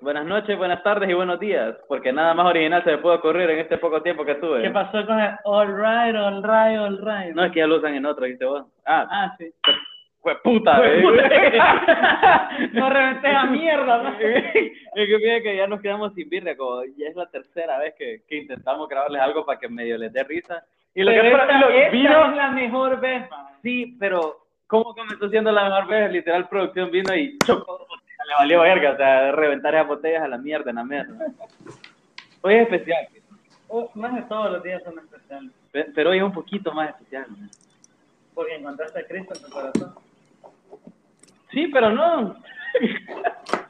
Buenas noches, buenas tardes y buenos días, porque nada más original se me puede ocurrir en este poco tiempo que estuve. ¿Qué pasó con el all right, all right, all right? No, es que ya lo usan en otro, ¿viste vos? Ah, Ah, sí. pues puta, eh. puta. no reventé a mierda, ¿no? Es que fíjate que ya nos quedamos sin birria, como ya es la tercera vez que, que intentamos grabarles algo para que medio les dé risa. Y lo Pero que esta, lo- esta vino, es la mejor vez, man. sí, pero ¿cómo comenzó siendo la mejor vez? Literal, producción vino y chocó le valió verga, o sea, reventar esas botellas a la mierda, en la mierda. Hoy es especial, Oh, más de todos los días son especiales. pe- pero hoy es un poquito más especial. ¿no? Porque encontraste a Cristo en tu corazón. Sí, pero no,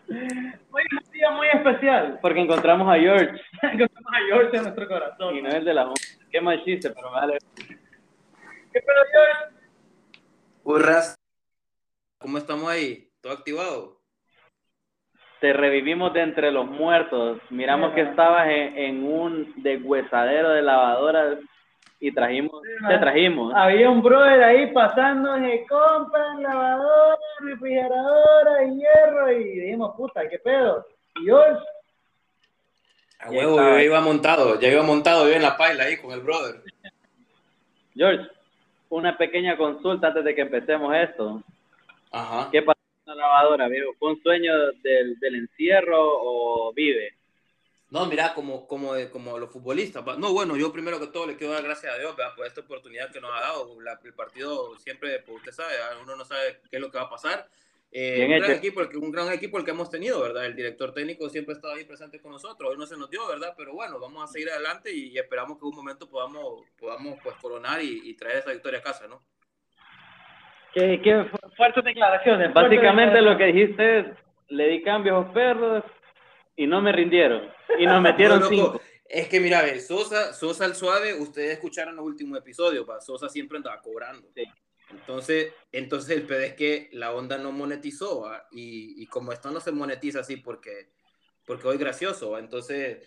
Hoy es un día muy especial. porque encontramos a George, Encontramos a George en nuestro corazón. y no es el de la Qué mal chiste, pero me vale. ¿Qué pedo, George? Urras. ¿Cómo estamos ahí? ¿Todo activado? Te revivimos de entre los muertos. Miramos que estabas en, en un deshuesadero de lavadoras y trajimos, Sí, te trajimos. Había un brother ahí pasando de compran lavadora, refrigeradora y hierro y dijimos, puta, ¿qué pedo? Y George, A Ya huevo, yo iba montado, ya iba montado yo en la paila ahí con el brother. George, una pequeña consulta antes de que empecemos esto. Ajá. ¿Qué pasó lavadora, viejo? ¿Fue un sueño del, del encierro o vive? No, mira, como, como, como los futbolistas. No, bueno, yo primero que todo le quiero dar gracias a Dios ¿verdad? por esta oportunidad que nos ha dado. La- el partido siempre, pues usted sabe, uno no sabe qué es lo que va a pasar. Eh, un, gran equipo, el que- un gran equipo el que hemos tenido, ¿verdad? El director técnico siempre ha estado ahí presente con nosotros. Hoy no se nos dio, ¿verdad? Pero bueno, vamos a seguir adelante y, esperamos que en un momento podamos, podamos pues, coronar y, y traer esa victoria a casa, ¿no? ¿Qué, qué fu- fuertes declaraciones. Básicamente lo que dijiste es, le di cambios a los perros y no me rindieron. Y nos metieron No, cinco. Es que mira, ve, Sosa, Sosa el suave, ustedes escucharon los últimos episodios, va, Sosa siempre andaba cobrando. Sí. Entonces, entonces el pedo es que la onda no monetizó, ¿va? y, y como esto no se monetiza así porque, porque hoy gracioso, ¿va? entonces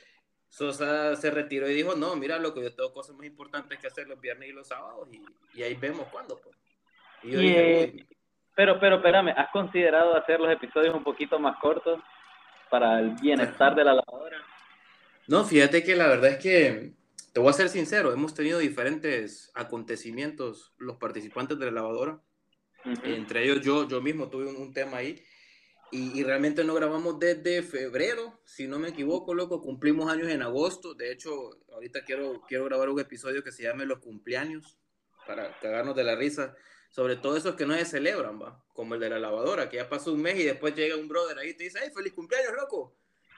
Sosa se retiró y dijo, no, mira, loco, yo tengo cosas más importantes que hacer los viernes y los sábados, y, y ahí vemos cuándo, pues. Y yo dije, eh. Pero, pero, espérame, ¿has considerado hacer los episodios un poquito más cortos para el bienestar de la lavadora? No, fíjate que la verdad es que, te voy a ser sincero, hemos tenido diferentes acontecimientos los participantes de la lavadora. Ujú. Entre ellos yo, yo mismo tuve un, un tema ahí. Y, y realmente no grabamos desde febrero, si no me equivoco, loco. Cumplimos años en agosto. De hecho, ahorita quiero, quiero grabar un episodio que se llame Los cumpleaños, para cagarnos de la risa. Sobre todo esos que no se celebran, va. Como el de la lavadora, que ya pasó un mes y después llega un brother ahí y te dice, ¡ay, feliz cumpleaños, loco!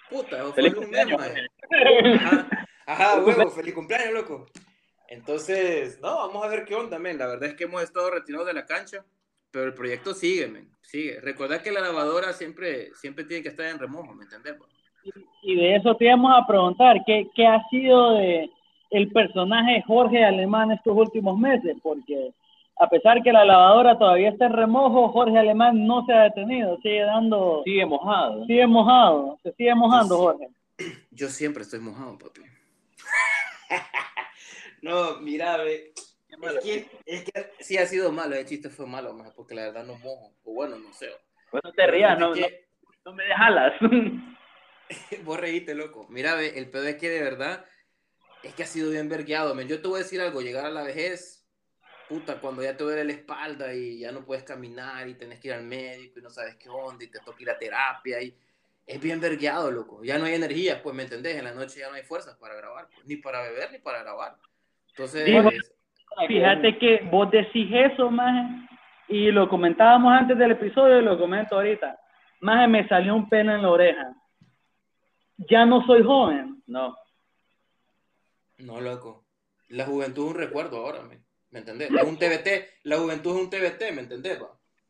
Puta, eso fue Feliz hace un mes. Ajá, ajá, huevo, feliz cumpleaños, loco. Entonces, no, vamos a ver qué onda, men. La verdad es que hemos estado retirados de la cancha, pero el proyecto sigue, men. Sigue. Recordad que la lavadora siempre, siempre tiene que estar en remojo, ¿me entendés? bro? Y de eso te íbamos a preguntar, ¿qué, qué ha sido de el personaje Jorge Alemán estos últimos meses? Porque a pesar que la lavadora todavía está en remojo, Jorge Alemán no se ha detenido, sigue dando, Sigue mojado. sigue mojado, se sigue mojando Sí. Jorge. Yo siempre estoy mojado, papi. no, mira, ve. Es que, es que sí ha sido malo, el chiste fue malo, maje, porque la verdad no mojo. O bueno, no sé. Bueno, te rías, no, Es no, que- no me dejalas. Vos reíste, loco. Mira, ve, el pedo es que de verdad es que ha sido bien vergueado. Yo te voy a decir algo, llegar a la vejez, puta, cuando ya te duele la espalda y ya no puedes caminar y tenés que ir al médico y no sabes qué onda y te toca ir a terapia y es bien vergueado, loco. Ya no hay energía, pues, ¿me entendés? En la noche ya no hay fuerzas para grabar, pues, ni para beber ni para grabar. Entonces, Dijo- es- Fíjate que vos decís eso, maje, y lo comentábamos antes del episodio y lo comento ahorita. Maje, me salió un pelo en la oreja. Ya no soy joven. No. no, loco. La juventud es un recuerdo ahora, men. ¿Me entendés? Es un TBT, la juventud es un TBT, ¿me entendés?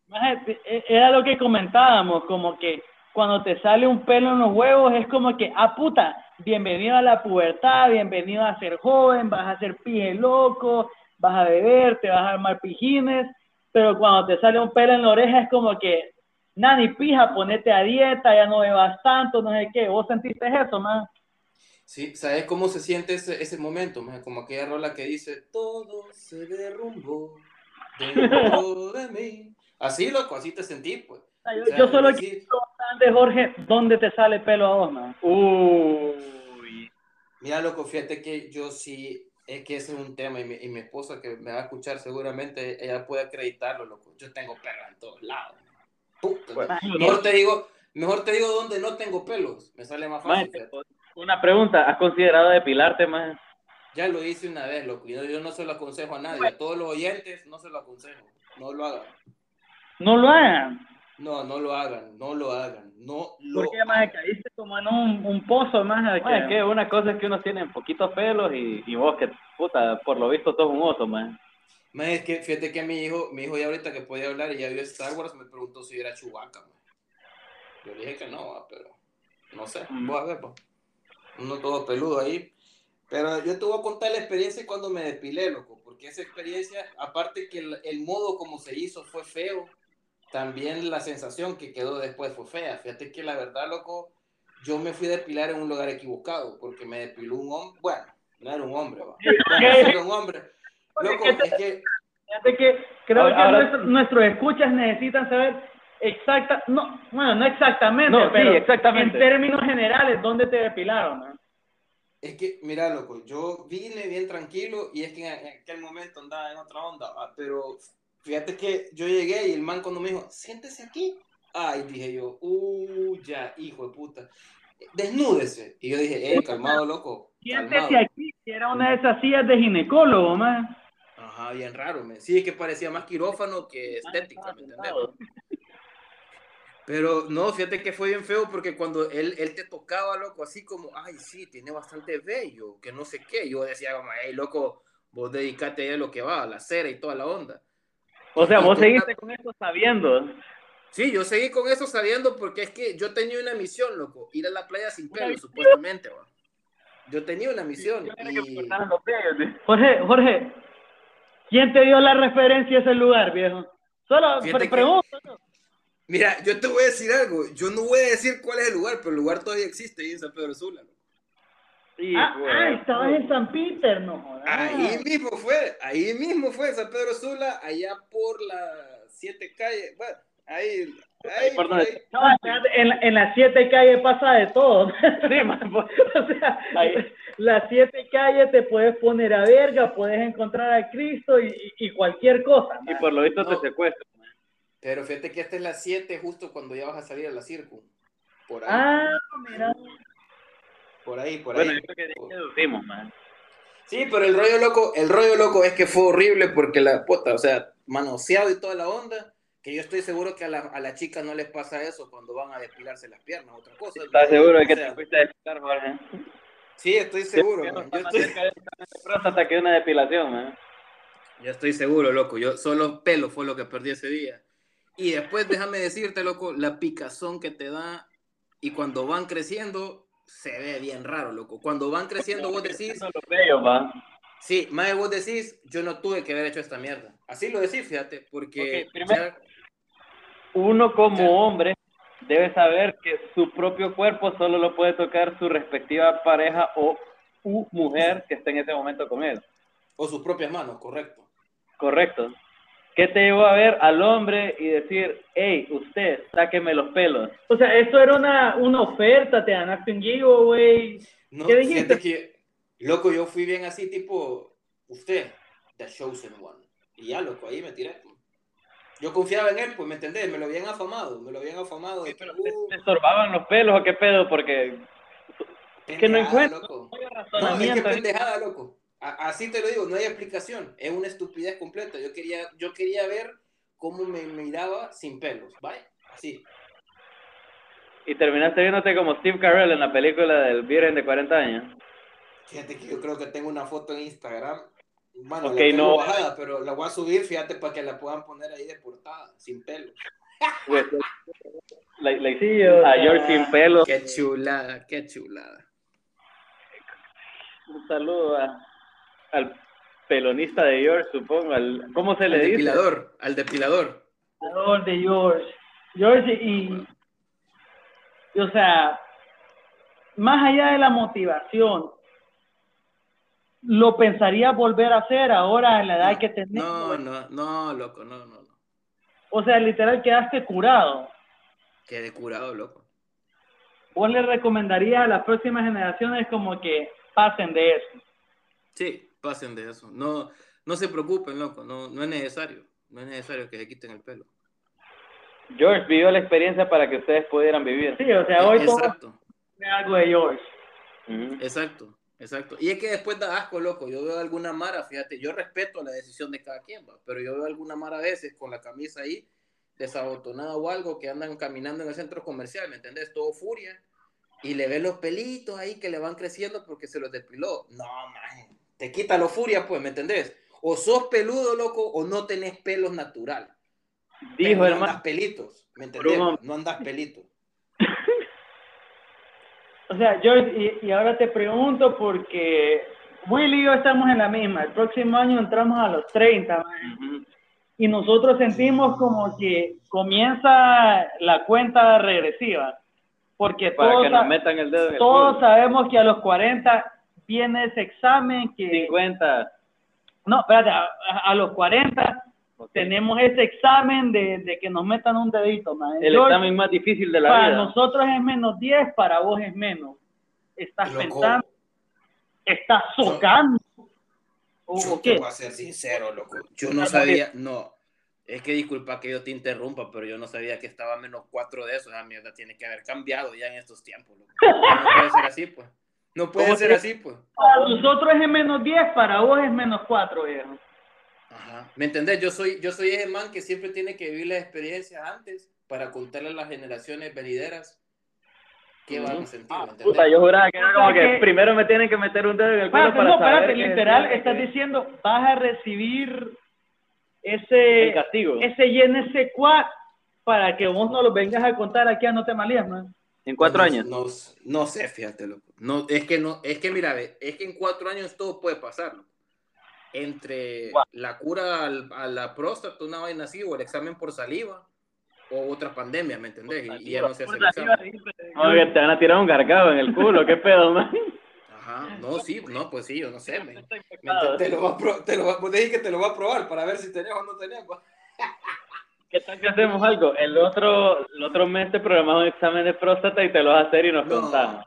Maje, e- Era lo que comentábamos, como que cuando te sale un pelo en los huevos es como que, ah, puta, bienvenido a la pubertad, bienvenido a ser joven, vas a ser pije loco, vas a beber, te vas a armar pijines, pero cuando te sale un pelo en la oreja es como que, nani, pija, ponete a dieta, ya no bebas tanto, no sé qué, vos sentiste eso, man. Sí, ¿sabes cómo se siente ese, ese momento? Como aquella rola que dice, todo se derrumbó dentro de mí. Así, loco, así te sentí, pues. Yo, O sea, yo solo sí. quiero preguntarte, Jorge, ¿dónde te sale pelo a vos, man? Uy. Mira, loco, fíjate que yo sí, es que ese es un tema y mi, y mi esposa que me va a escuchar seguramente, ella puede acreditarlo, loco. Yo tengo pelo en todos lados. Puta, Bueno, mejor te digo, mejor te digo dónde no tengo pelos, me sale más fácil. Una pregunta, ¿has considerado depilarte más? Ya lo hice una vez, loco, y no- yo no se lo aconsejo a nadie, a todos los oyentes no se lo aconsejo, no lo hagan. No lo hagan. No, no lo hagan, no lo hagan, no lo Porque además caíste como en un, un pozo más. Maje, es que- que una cosa es que unos tienen poquitos pelos y, y vos que, puta, por lo visto sos un oso, man. Más es que fíjate que mi hijo, mi hijo ya ahorita que podía hablar y ya vio Star Wars, me preguntó si era Chewbacca. man. Yo le dije que no, pero no sé, Mm. voy a ver, pa. Uno todo peludo ahí. Pero yo te voy a contar la experiencia cuando me depilé, loco, porque esa experiencia, aparte que el, el modo como se hizo fue feo, también la sensación que quedó después fue fea. Fíjate que la verdad, loco, yo me fui a depilar en un lugar equivocado, porque me depiló un hombre, bueno, no era un hombre, va. Bueno, era un hombre. Loco, es que Fíjate que creo Ahora- que ahora- nuestro- nuestros escuchas necesitan saber exacta, no, bueno, no exactamente, No, sí, pero exactamente. en términos generales, ¿dónde te depilaron? man? Es que, mira, loco, yo vine bien tranquilo y es que en, aquel momento andaba en otra onda, ¿va? pero fíjate que yo llegué y el man cuando me dijo, siéntese aquí, ay, dije yo, uh, ya, hijo de puta, desnúdese. Y yo dije, eh, calmado, loco, calmado. Siéntese aquí, que era una de esas sillas de ginecólogo, man. Ajá, bien raro, me. sí, es que parecía más quirófano que estética, ¿me entendés? Pero no, fíjate que fue bien feo porque cuando él, él te tocaba, loco, así como, ay, sí, tiene bastante bello, que no sé qué. Yo decía, como, hey, loco, vos dedicate a lo que va, a la cera y toda la onda. O sea, Y vos seguiste con eso sabiendo. Sí, yo seguí con eso sabiendo porque es que yo tenía una misión, loco, ir a la playa sin pelo, supuestamente, va. Yo tenía una misión y... Jorge, Jorge, ¿quién te dio la referencia a ese lugar, viejo? Solo pre- que- pregunto. Mira, yo te voy a decir algo, yo no voy a decir cuál es el lugar, pero el lugar todavía existe ahí en San Pedro Sula. Sí, Ah, ah, estabas en San Peter, no jodas. Ahí mismo fue, ahí mismo fue San Pedro Sula, allá por las siete calles, bueno, ahí, ahí, por por donde- ahí. No, en, en las siete calles pasa de todo. Sí, man, pues, o sea, Ahí. las siete calles te puedes poner a verga, puedes encontrar a Cristo y, y- y cualquier cosa. y por lo visto No. te secuestran. Pero fíjate que esta es las siete justo cuando ya vas a salir a la circo, por ahí, Ah, mira. por ahí, por Bueno, ahí. yo creo que de ahí deducimos, man. Sí, pero el rollo loco, el rollo loco es que fue horrible porque la puta, o sea, manoseado y toda la onda, que yo estoy seguro que a la, a la chica no les pasa eso cuando van a depilarse las piernas, otra cosa. ¿Estás seguro de que sea, te fuiste a depilar, Jorge? Sí, estoy seguro, Que no man. Yo estoy, cerca de una depilación, man. yo estoy seguro, loco. Yo solo pelo fue lo que perdí ese día. Y después déjame decirte, loco, la picazón que te da y cuando van creciendo se ve bien raro, loco. Cuando van creciendo vos decís, Los bellos, man. sí, más vos decís, yo no tuve que haber hecho esta mierda. Así lo decís, fíjate, porque primero- ya- Uno como Ya. hombre debe saber que su propio cuerpo solo lo puede tocar su respectiva pareja o u mujer que esté en ese momento con él. o sus propias manos, correcto. Correcto. ¿Qué te llevó a ver al hombre y decir, hey, usted, sáqueme los pelos? O sea, esto era una, una oferta, te ganaste un giveaway. No, ¿Qué dijiste? que, loco, yo fui bien así, tipo, usted, the chosen one. Y ya, loco, ahí me tiré. Yo confiaba en él, pues, ¿me entendés? Me lo habían afamado, me lo habían afamado. que, Pero uh, ¿Te estorbaban los pelos o qué pedo? Porque es que no encuentro loco. no No, es que razonamiento. pendejada, loco. A- así te lo digo, no hay explicación. Es una estupidez completa. Yo quería, yo quería ver cómo me miraba sin pelos, ¿vale? Así. Y terminaste viéndote como Steve Carell en la película del Virgen de 40 años. Fíjate que yo creo que tengo una foto en Instagram. Bueno, Ok, la tengo no. bajada, pero la voy a subir, fíjate, para que la puedan poner ahí de portada, sin pelos. Pues, la, la- Sí, o a George sin pelos. Qué chulada, qué chulada. Un saludo a- al pelonista de George, supongo. Al, ¿Cómo se Al le dice? depilador, al depilador. Jugador de George. George y, y, o sea, más allá de la motivación, ¿lo pensaría volver a hacer ahora en la edad que tenés? No, no, no, loco, no, no, no. O sea, literal quedaste curado. Quedé curado, loco. ¿Vos le recomendarías a las próximas generaciones como que pasen de eso? Sí, pasen de eso. No, no se preocupen, loco. No, no es necesario. No es necesario que se quiten el pelo. George vivió la experiencia para que ustedes pudieran vivir. Sí, o sea, hoy Exacto, algo de George. Ujú. exacto, exacto. Y es que después da asco, loco. Yo veo alguna mara, fíjate, yo respeto la decisión de cada quien, va, pero yo veo alguna mara a veces con la camisa ahí desabotonada o algo que andan caminando en el centro comercial, ¿me entendés? Todo furia. Y le ves los pelitos ahí que le van creciendo porque se los depiló. No, maje. Te quita lo furia, pues, ¿me entendés? O sos peludo, loco, o no tenés pelos natural. Dijo, no hermano. andas pelitos, ¿me entendés? No andas pelitos. O sea, George, y, y ahora te pregunto porque Willy y yo estamos en la misma. El próximo año entramos a los 30, man. Ujú. y nosotros sentimos como que comienza la cuenta regresiva. Porque Para todos, que nos metan el dedo en el todos sabemos que a los 40 viene ese examen que... 50. No, espérate, a, a los 40 Ok. tenemos ese examen de, de que nos metan un dedito, man. El George, examen más difícil de la para vida. nosotros es menos 10, para vos es menos. Estás Loco. pensando, estás socando. ¿O, Yo o te qué? voy a ser sincero, loco. Yo no sabía, no. Es que disculpa que yo te interrumpa, pero yo no sabía que estaba menos cuatro de eso. Esa mierda tiene que haber cambiado ya en estos tiempos, loco. No puede ser así, pues. No puede ¿Cómo ser te- así, pues. Para nosotros es menos 10, para vos es menos 4, viejo. Ajá. ¿Me entendés? Yo soy, yo soy ese man que siempre tiene que vivir las experiencias antes para contarle a las generaciones venideras qué van a sentir. Puta, yo juraba que era como que que- primero me tienen que meter un dedo en el culo Espérate, para no, saber espérate, literal, que- estás que- diciendo, vas a recibir el ese, castigo. ese y en ese cuat para que vos no lo vengas a contar aquí a No Te Malías, man. En cuatro No, años. No, no sé, fíjate, loco. No, es que no, es que mira, es que en cuatro años todo puede pasar. loco. Entre Guau. la cura al- a la próstata, una vaina así, o el examen por saliva, o otra pandemia, ¿me entendés? Y, y ya no se hace el examen. No, que te van a tirar un gargado en el culo, qué pedo, man. Ajá, no, sí, no, pues sí, yo no sé. me- me- te, lo va a te lo va, vos que te lo va a probar para ver si tenés o no tenés. ¿Qué tal que hacemos algo? El otro, el otro mes te programamos un examen de próstata y te lo vas a hacer y nos No. contamos.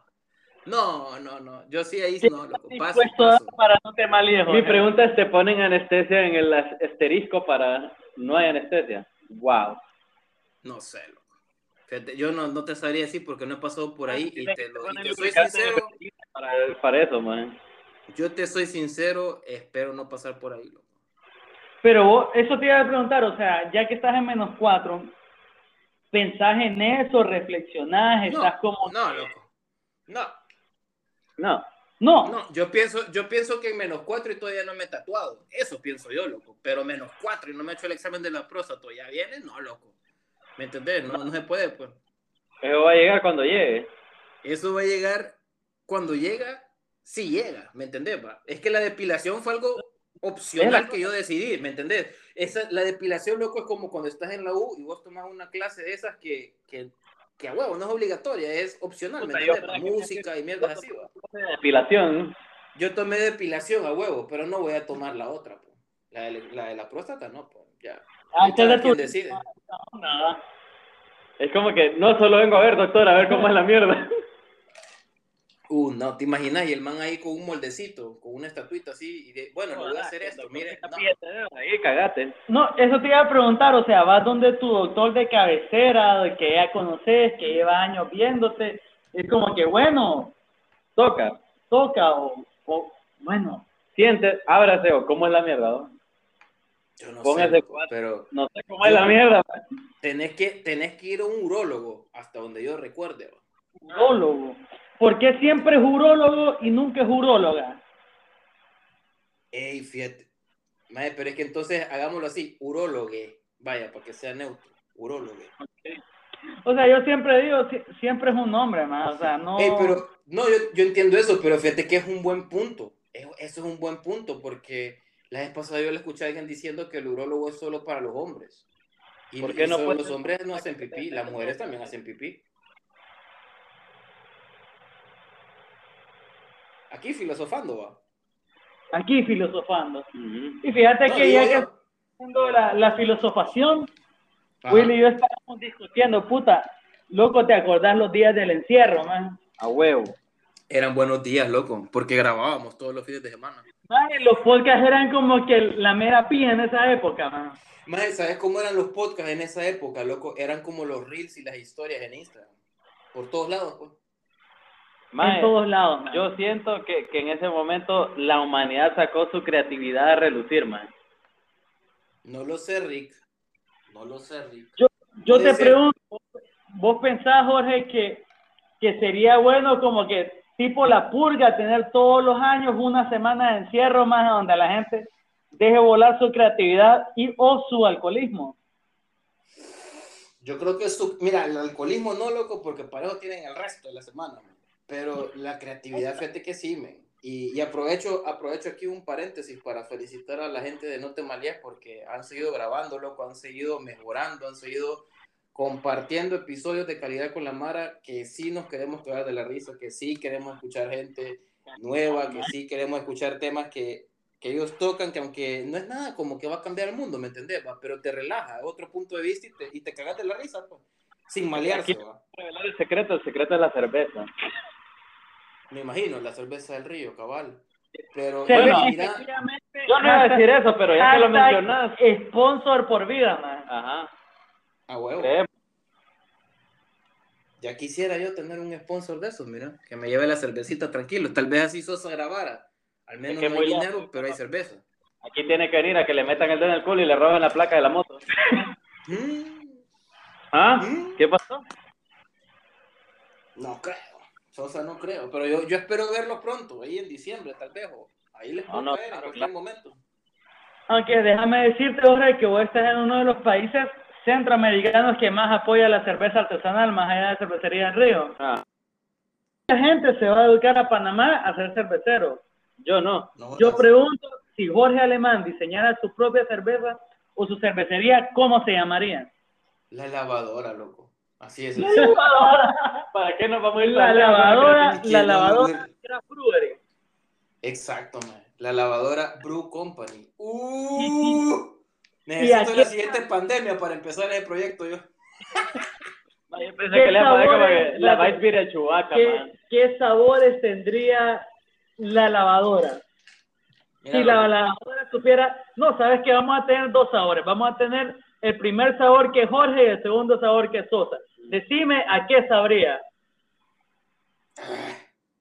No, no, no, yo sí ahí no, loco, paso, paso. para No Te Malías. Mi pregunta es, ¿te ponen anestesia en el as- asterisco para no hay anestesia? Wow. No sé, loco. Yo no, no te sabría decir porque no he pasado por ahí y te, lo, y te soy sincero, Para, para eso, man. yo te soy sincero, espero no pasar por ahí, loco. Pero vos, eso te iba a preguntar, o sea, ya que estás en menos 4, ¿pensás en eso, reflexionás, No, estás como... no, loco. No, No. No, no, yo pienso, yo pienso que en menos cuatro y todavía no me he tatuado. Eso pienso yo, loco. Pero menos cuatro y no me he hecho el examen de la próstata, ¿ya viene? No, loco. ¿Me entendés? No, no se puede, pues. Eso va a llegar cuando llegue. Eso va a llegar cuando llega, sí llega, ¿me entendés? va? Es que la depilación fue algo opcional que yo decidí, ¿me entendés? Esa, la depilación, loco, es como cuando estás en la U y vos tomas una clase de esas que, que, que a huevo no es obligatoria, es opcional, ¿me Puta, que- Música y mierdas así, va. Depilación. Yo tomé depilación a huevo, pero no voy a tomar la otra, pues. La de la, de la próstata, no, pues, ya. antes de Cada tu... quien decide. Nada. Es como que no solo vengo a ver, doctor, a ver cómo es la mierda. Uh, no, te imaginas, y el man ahí con un moldecito, con una estatuita así, y de, bueno, le voy a hacer esto, mire, no. Ahí cagate. No, eso te iba a preguntar, o sea, vas donde tu doctor de cabecera, que ya conoces, que lleva años viéndote, es como que, bueno, Toca. toca, o, o bueno, Siente, ábrase o cómo es la mierda. ¿no? Yo no Póngase sé, cuatro. pero No sé cómo es la mierda. tenés que, tenés que ir a un urólogo, hasta donde yo recuerde. urólogo. ¿Por qué siempre es urólogo y nunca es uróloga? Ey, fíjate. Mae, pero es que entonces hagámoslo así, urólogue, vaya, para que sea neutro, urólogue. O sea, yo siempre digo, si- siempre es un hombre, más, o sea, no... Ey, pero, no, yo, yo entiendo eso, pero fíjate que es un buen punto. Es- Eso es un buen punto, porque la vez pasada yo le escuché a alguien diciendo que el urólogo es solo para los hombres. Y, ¿Por qué y no solo puede los hombres no hacen pipí, las mujeres también hacen pipí. Aquí filosofando va. Aquí filosofando. Y fíjate No, que ya que haciendo la, la filosofación, Ajá. Willy y yo estábamos discutiendo, puta, loco, ¿te acordás los días del encierro, man? A huevo. Eran buenos días, loco, porque grabábamos todos los fines de semana. Man, los podcasts eran como que la mera pija en esa época, man. Maje, ¿sabes cómo eran los podcasts en esa época, loco? Eran como los reels y las historias en Instagram. Por todos lados, pues. Mae, en todos lados, man. Yo siento que, que en ese momento la humanidad sacó su creatividad a relucir, man. No lo sé, Rick. No lo sé, Rick. Yo Puede te ser. pregunto, ¿vos pensás, Jorge, que, que sería bueno como que tipo la purga, tener todos los años una semana de encierro más donde la gente deje volar su creatividad y o su alcoholismo? Yo creo que su, mira, el alcoholismo no, loco, porque para eso tienen el resto de la semana, man. Pero la creatividad, fíjate que sí, men. Y, y aprovecho, aprovecho aquí un paréntesis para felicitar a la gente de No Te Malías porque han seguido grabando, loco, han seguido mejorando, han seguido compartiendo episodios de calidad con la Mara, que sí nos queremos quedar de la risa, que sí queremos escuchar gente nueva, que sí queremos escuchar temas que, que ellos tocan, que aunque no es nada como que va a cambiar el mundo, ¿me entendés? va? Pero te relaja, otro punto de vista y te, y te cagas de la risa, pues, sin malearse, Aquí- va. Revelar el secreto, el secreto de la cerveza. Me imagino, la cerveza del río, cabal. Pero, bueno, mira, Yo no iba a decir eso, pero ya que lo mencionas. Sponsor por vida, man. Ajá. a huevo. creemos. Ya quisiera yo tener un sponsor de esos, mira, que me lleve la cervecita tranquilo. Tal vez así Sosa grabara. Al menos que no hay muy dinero, pero hay cerveza. Aquí tiene que venir a que le metan el dedo en el culo y le roben la placa de la moto. Mm, ¿Ah? ¿Mm? ¿Qué pasó? No creo. Sosa no creo. Pero yo, yo espero verlo pronto, ahí en diciembre, tal vez. o ahí les puedo No, no, caer en cualquier claro. momento. Aunque déjame decirte, Jorge, que vos estás en uno de los países centroamericanos que más apoya la cerveza artesanal, más allá de cervecería del río. Ah, Mucha gente se va a educar a Panamá a ser cervecero. yo no. No, Yo no, pregunto si Jorge Alemán diseñara su propia cerveza o su cervecería, ¿cómo se llamaría? La lavadora, loco. Así es. ¿Para qué nos vamos a ir La lavadora, ¿Quién la lavadora era brewery. Exacto, man. La lavadora Brew Company. ¡Uh! ¿Y Necesito aquí- la siguiente pandemia para empezar el proyecto yo. Yo pensé ¿Qué que le a que la Vice Beer de Chewbacca, man. ¿Qué, qué sabores tendría la lavadora? Mira, si la loco. lavadora supiera, no, sabes que vamos a tener dos sabores. Vamos a tener el primer sabor que es Jorge y el segundo sabor que es Sosa. Decime a qué sabría.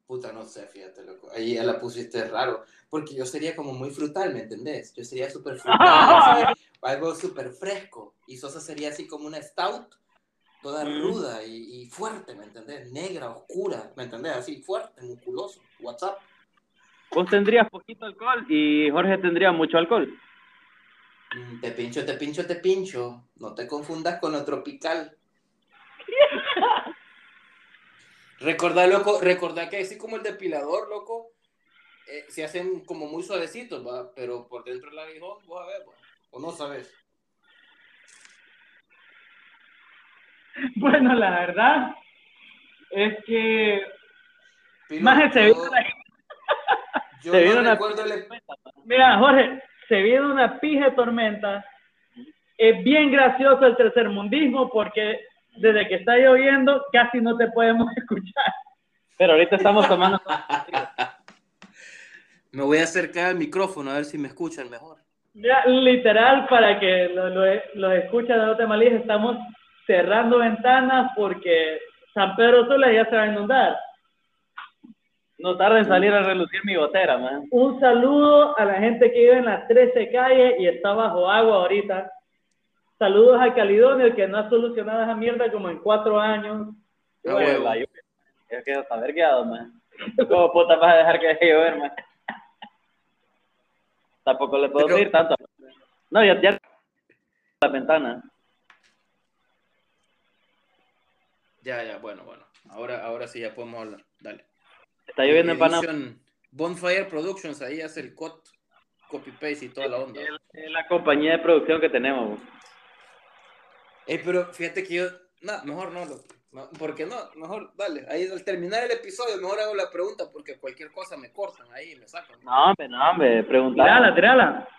Puta, no sé, fíjate, loco. Ahí ya la pusiste raro. Porque yo sería como muy frutal, ¿me entendés? Yo sería súper frutal, algo súper fresco. Y Sosa sería así como una stout, toda Mm. ruda y, y fuerte, ¿me entendés? Negra, oscura, ¿me entendés? Así, fuerte, musculoso. WhatsApp. Vos tendrías poquito alcohol y Jorge tendría mucho alcohol. Mm, Te pincho, te pincho, te pincho. No te confundas con lo tropical. Recordá, loco, recordá que así como el depilador, loco, eh, se hacen como muy suavecitos, ¿va? Pero por dentro del aguijón, vos a ver, ¿va? o no sabes. Bueno, la verdad es que Maje, se vino la- yo Se no vino una recuerdo el- Mira, Jorge, se viene una pija de tormenta. Es bien gracioso el tercermundismo porque desde que está lloviendo casi no te podemos escuchar. Pero ahorita estamos tomando. Me voy a acercar al micrófono a ver si me escuchan mejor. Mira, literal, para que lo, lo, lo escuchen de Nota Malís, estamos cerrando ventanas porque San Pedro Sula ya se va a inundar. No tarda en salir a relucir mi gotera, man. Un saludo a la gente que vive en las 13 calles y está bajo agua ahorita. Saludos a Calidonio, que no ha solucionado esa mierda como en cuatro años. Ah, bueno. La lluvia. Es que está vergueado, man. ¿Cómo puta vas a dejar que deje llover, man? Tampoco le puedo Pero- pedir tanto. No, ya, ya. La ventana. Ya, ya, bueno, bueno. Ahora, ahora sí ya podemos hablar. Dale. Está lloviendo en Panamá. Bonfire Productions, ahí hace el cut, copy paste y toda la onda. Es la compañía de producción que tenemos. güey. Pero fíjate que yo, no, mejor no, loco. No, porque no, mejor, dale, ahí al terminar el episodio, mejor hago la pregunta porque cualquier cosa me cortan ahí y me sacan. No, hombre, no, hombre, preguntar. tirala, tirala.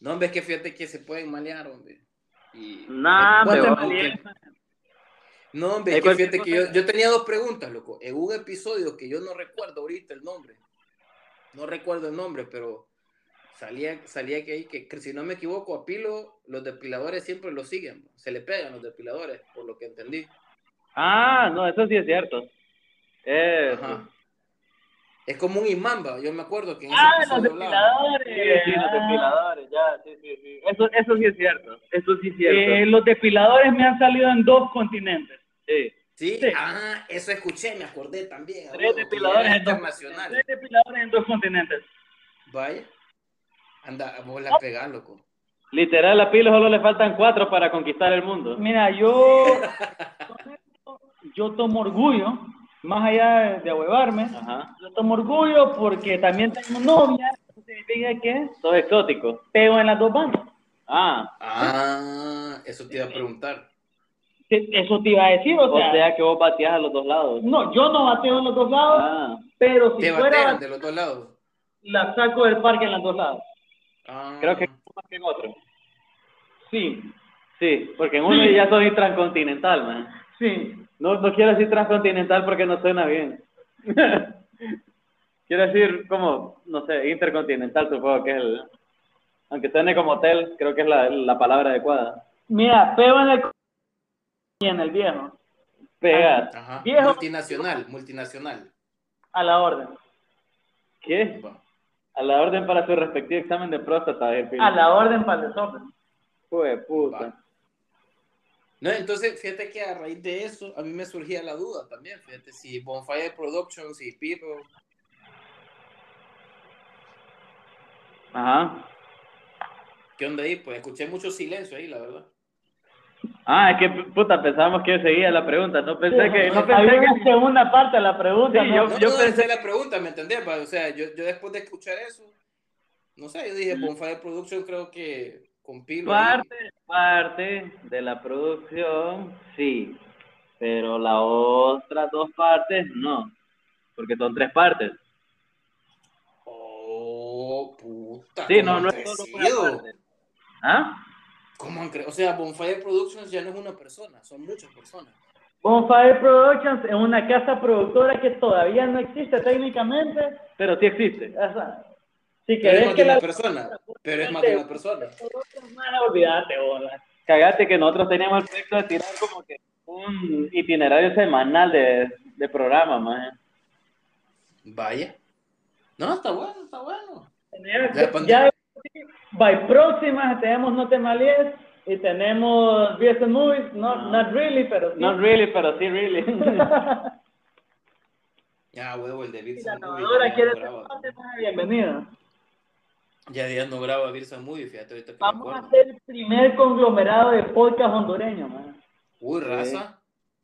No, hombre, es que fíjate que se pueden malear, hombre. Y, No, bueno, hombre, aunque, No, hombre, es que fíjate que yo, yo tenía dos preguntas, loco. En un episodio que yo no recuerdo ahorita el nombre. No recuerdo el nombre, pero salía, salía que ahí que, que si no me equivoco, a Pilo los depiladores siempre lo siguen. Se le pegan los depiladores, por lo que entendí. Ah, no, eso sí es cierto. Eh, Ajá. Es como un imán, va. Yo me acuerdo que en ese Ah, los depiladores. sí, sí, los Ah. depiladores, ya, sí, sí, sí. Eso, eso sí es cierto. Eso sí es cierto. Eh, los depiladores me han salido en dos continentes. sí. ¿Sí? Sí. Ah, eso escuché, me acordé también. Tres depiladores era en dos- internacional. Tres depiladores en dos continentes. Vaya. Anda, vos la pegás, loco. Literal, a Pilo solo le faltan cuatro para conquistar el mundo. Mira, yo, yo tomo orgullo, más allá de, ahuevarme, Ajá. yo tomo orgullo porque también tengo novia, eso significa que Todo exótico. pego en las dos bandas. Ah, Ah, eso te iba a preguntar. Eso te iba a decir, o o sea, sea que vos bateás a los dos lados. no, yo no bateo en los dos lados, Ah, pero si Te fuera, batean de los dos lados. la saco del parque en los dos lados. Ah, creo que más que en otro. Sí, Sí, porque en uno Sí. ya soy transcontinental, man. sí. No, no quiero decir transcontinental porque no suena bien. quiero decir como, no sé, intercontinental supongo que es el... Aunque suene como hotel, creo que es la, la palabra adecuada. Mira, pego en el y en el viejo, Pegas. Ajá. Viejo. Multinacional, multinacional. a la orden. ¿Qué? A la orden para su respectivo examen de próstata. el A la orden para el desorden. Jue puta. Va. No, entonces, fíjate que a raíz de eso, a mí me surgía la duda también, fíjate, si Bonfire Productions y Piro, Ajá. ¿qué onda ahí? Pues escuché mucho silencio ahí, la verdad. Ah, es que puta, pensábamos que seguía la pregunta. No pensé que... No Había pensé una que... segunda parte de la pregunta, Sí, ¿no? yo- No, yo no, pensé- la pregunta, ¿me entendés? O sea, yo, yo después de escuchar eso, no sé, yo dije, Bonfire Productions creo que con Pilo. ahí. Parte, parte de la producción, sí. Pero las otras dos partes, no. Porque son tres partes. Oh, puta. Sí, ¿cómo no, no es solo una parte. ¿Ah? ¿Cómo han cre- O sea, Bonfire Productions ya no es una persona, son muchas personas. Bonfire Productions es una casa productora que todavía no existe técnicamente. Pero sí existe. O sea, si Pero es más que de la una persona. Pero es más de una persona. olvídate, bola. Cagate que nosotros teníamos el proyecto de tirar como que un itinerario semanal de, de programa, man. Vaya. No, está bueno, está bueno. Ya, ya by próximas tenemos No Te Malies y tenemos Beers and Movies, no, No. not really, pero sí. Not really, pero sí really. Ya, huevo, el de Beers la and Movie. grabadora Ya, quiere no ser bienvenida. ya días no graba Beers and Movie, fíjate ahorita que Vamos a ser el primer conglomerado de podcast hondureño, man. Uy, raza.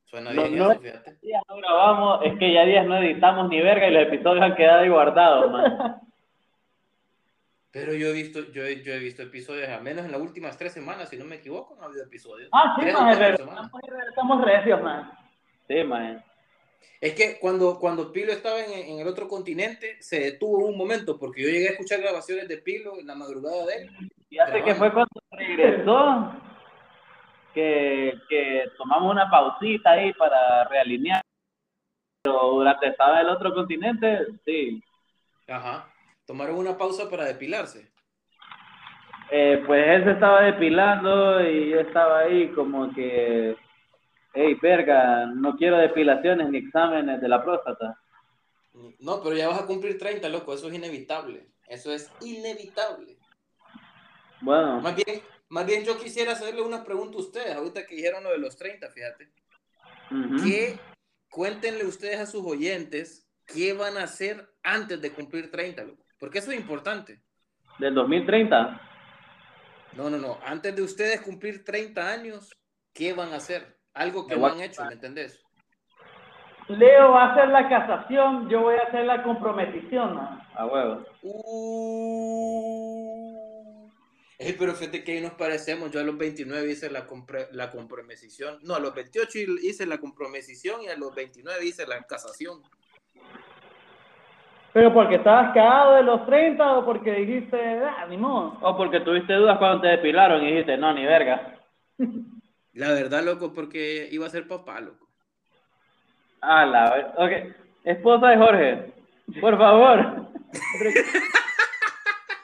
Suena bien no. eso, fíjate. días no grabamos, es que ya días no editamos ni verga y los episodios han quedado ahí guardados, man. Pero yo he visto, yo he, yo he visto episodios, al menos en las últimas tres semanas, si no me equivoco, no ha habido episodios. Ah, sí, man, y regresamos recios, man. Sí, man. Es que cuando, cuando Pilo estaba en, en el otro continente, se detuvo un momento, porque yo llegué a escuchar grabaciones de Pilo en la madrugada de él. Fíjate que fue cuando regresó que, que tomamos una pausita ahí para realinear. Pero durante estaba el otro continente, sí. Ajá. Tomaron una pausa para depilarse. Eh, pues él se estaba depilando y yo estaba ahí como que, hey, verga, no quiero depilaciones ni exámenes de la próstata. No, pero ya vas a cumplir 30, loco, eso es inevitable. Eso es inevitable. Bueno, Más bien, más bien yo quisiera hacerle una pregunta a ustedes, ahorita que dijeron lo de los 30, fíjate. Que cuéntenle ustedes a sus oyentes qué van a hacer antes de cumplir 30, loco. Porque eso es importante. del 2030. No, no, no. Antes de ustedes cumplir 30 años, ¿qué van a hacer? Algo que no han hecho, ¿me entendés? Leo va a hacer la casación, yo voy a hacer la comprometición, man. A huevo. Uh. Pero fíjate que ahí nos parecemos. Yo a los 29 hice la, compre- la comprometición. No, a los 28 hice la comprometición y a los 29 hice la casación. Pero porque estabas cagado de los 30 o porque dijiste, ah, ni modo. O porque tuviste dudas cuando te depilaron y dijiste, no, ni verga. La verdad, loco, porque iba a ser papá, loco. Ah, la ver- Ok. Esposa de Jorge, por favor.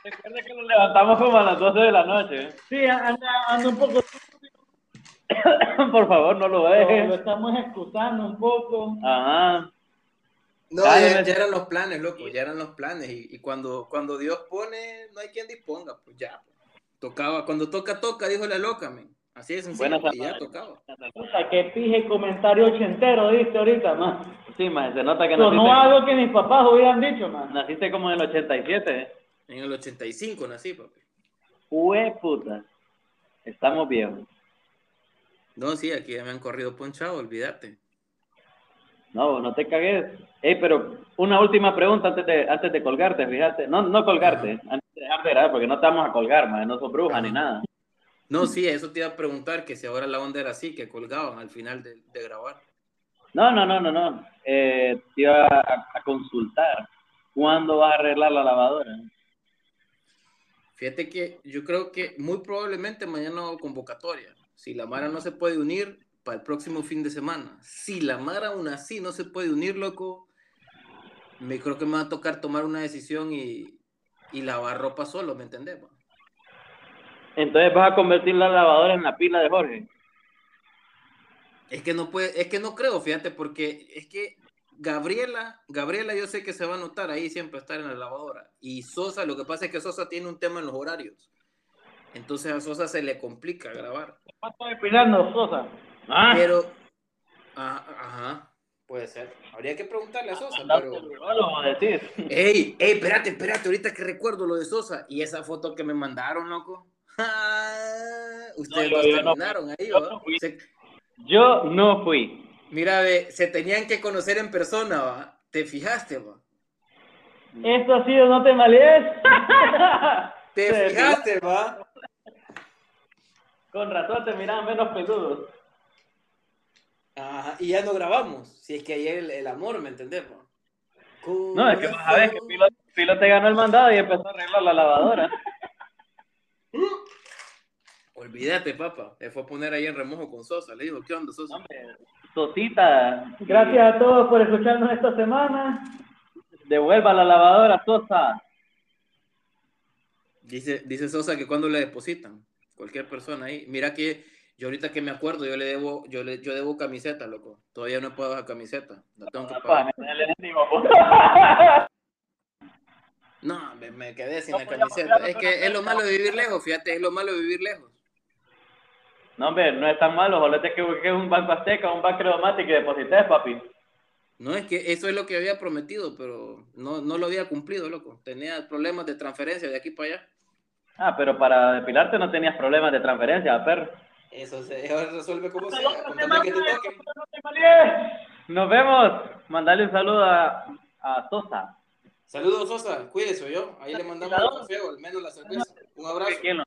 Recuerda que nos levantamos como a las 12 de la noche. Sí, anda, anda un poco. por favor, no lo Lo, lo dejes. estamos excusando un poco. Ajá. No, ya, eran los planes, loco, ya eran los planes. Y, y cuando, cuando Dios pone, no hay quien disponga, pues ya. pues. Tocaba, cuando toca, toca, dijo la loca, men. Así es sencillo, y ya tocaba. Puta, qué pije comentario ochentero diste ahorita, man. Sí, man, se nota que Sonó naciste, algo que mis papás hubieran dicho, man. naciste como en el 87. ¿eh? En el 85 nací, papi. Hue puta. Estamos viejos. No, sí, aquí ya me han corrido ponchado, olvídate. No, no te cagues. Ey, pero una última pregunta antes de, antes de colgarte, fíjate. No, no colgarte, antes de dejar de grabar, porque no te vamos a colgar, man. No sos bruja ni nada. No, sí, eso te iba a preguntar, que si ahora la onda era así, que colgaban al final de, de grabar. No, no, no, no, no. Eh, te iba a, a consultar. ¿Cuándo vas a arreglar la lavadora? Fíjate que yo creo que muy probablemente mañana hago convocatoria. Si la Mara no se puede unir, para el próximo fin de semana. Si la Mara aún así no se puede unir, loco, me creo que me va a tocar tomar una decisión y, y lavar ropa solo, ¿me entendés? pa? Entonces vas a convertir la lavadora en la pila de Jorge. Es que no puede, es que no creo, fíjate, porque es que Gabriela, Gabriela yo sé que se va a notar ahí siempre estar en la lavadora. Y Sosa, lo que pasa es que Sosa tiene un tema en los horarios. Entonces a Sosa se le complica grabar. ¿Cuánto depilando, Sosa? Ah, Pero, ah, ajá, puede ser. Habría que preguntarle a Sosa, pero... un urologo, decís. Ey, ey, espérate, espérate, ahorita que recuerdo lo de Sosa y esa foto que me mandaron, loco. Ah, Ustedes No, yo- no terminaron ahí, yo no fui. Se- Yo no fui. mira, ve, se tenían que conocer en persona, ¿va? ¿Te fijaste, va? Esto ha sido No te malies. ¿Te fijaste, va? Con razón te miraban menos peludos. Ajá, y ya no grabamos. Si es que ahí el, el amor, ¿me entendés? No, es que vas a ver que Pilo, Pilo te ganó el mandado y empezó a arreglar la lavadora. Olvídate, papá. Le fue a poner ahí en remojo con Sosa. Le digo, ¿qué onda, Sosa? Hombre, Sosita, Gracias a todos por escucharnos esta semana. devuelva la lavadora, Sosa. Dice, dice Sosa que cuando le depositan, cualquier persona ahí. Mira que yo ahorita que me acuerdo, yo le debo, yo le, yo debo camiseta, loco. Todavía no puedo esa camiseta. La tengo que Papá, pagar. No, me, me quedé sin No, la pues, camiseta. Es que es lo malo de vivir lejos, fíjate, es lo malo de vivir lejos. No, hombre, no es tan malo. Volete que busques un banco azteca, un banco credomático y deposites, papi. No, es que eso es lo que había prometido, pero no, no lo había cumplido, loco. Tenía problemas de transferencia de aquí para allá. Ah, pero para depilarte no tenías problemas de transferencia, perro. Eso se resuelve como sea. Que te toque. Nos vemos. Mandale un saludo a, a Sosa. Saludos, Sosa. Cuídese, yo. Ahí le mandamos el café o al menos la cerveza. Un abrazo. ¿Quién lo-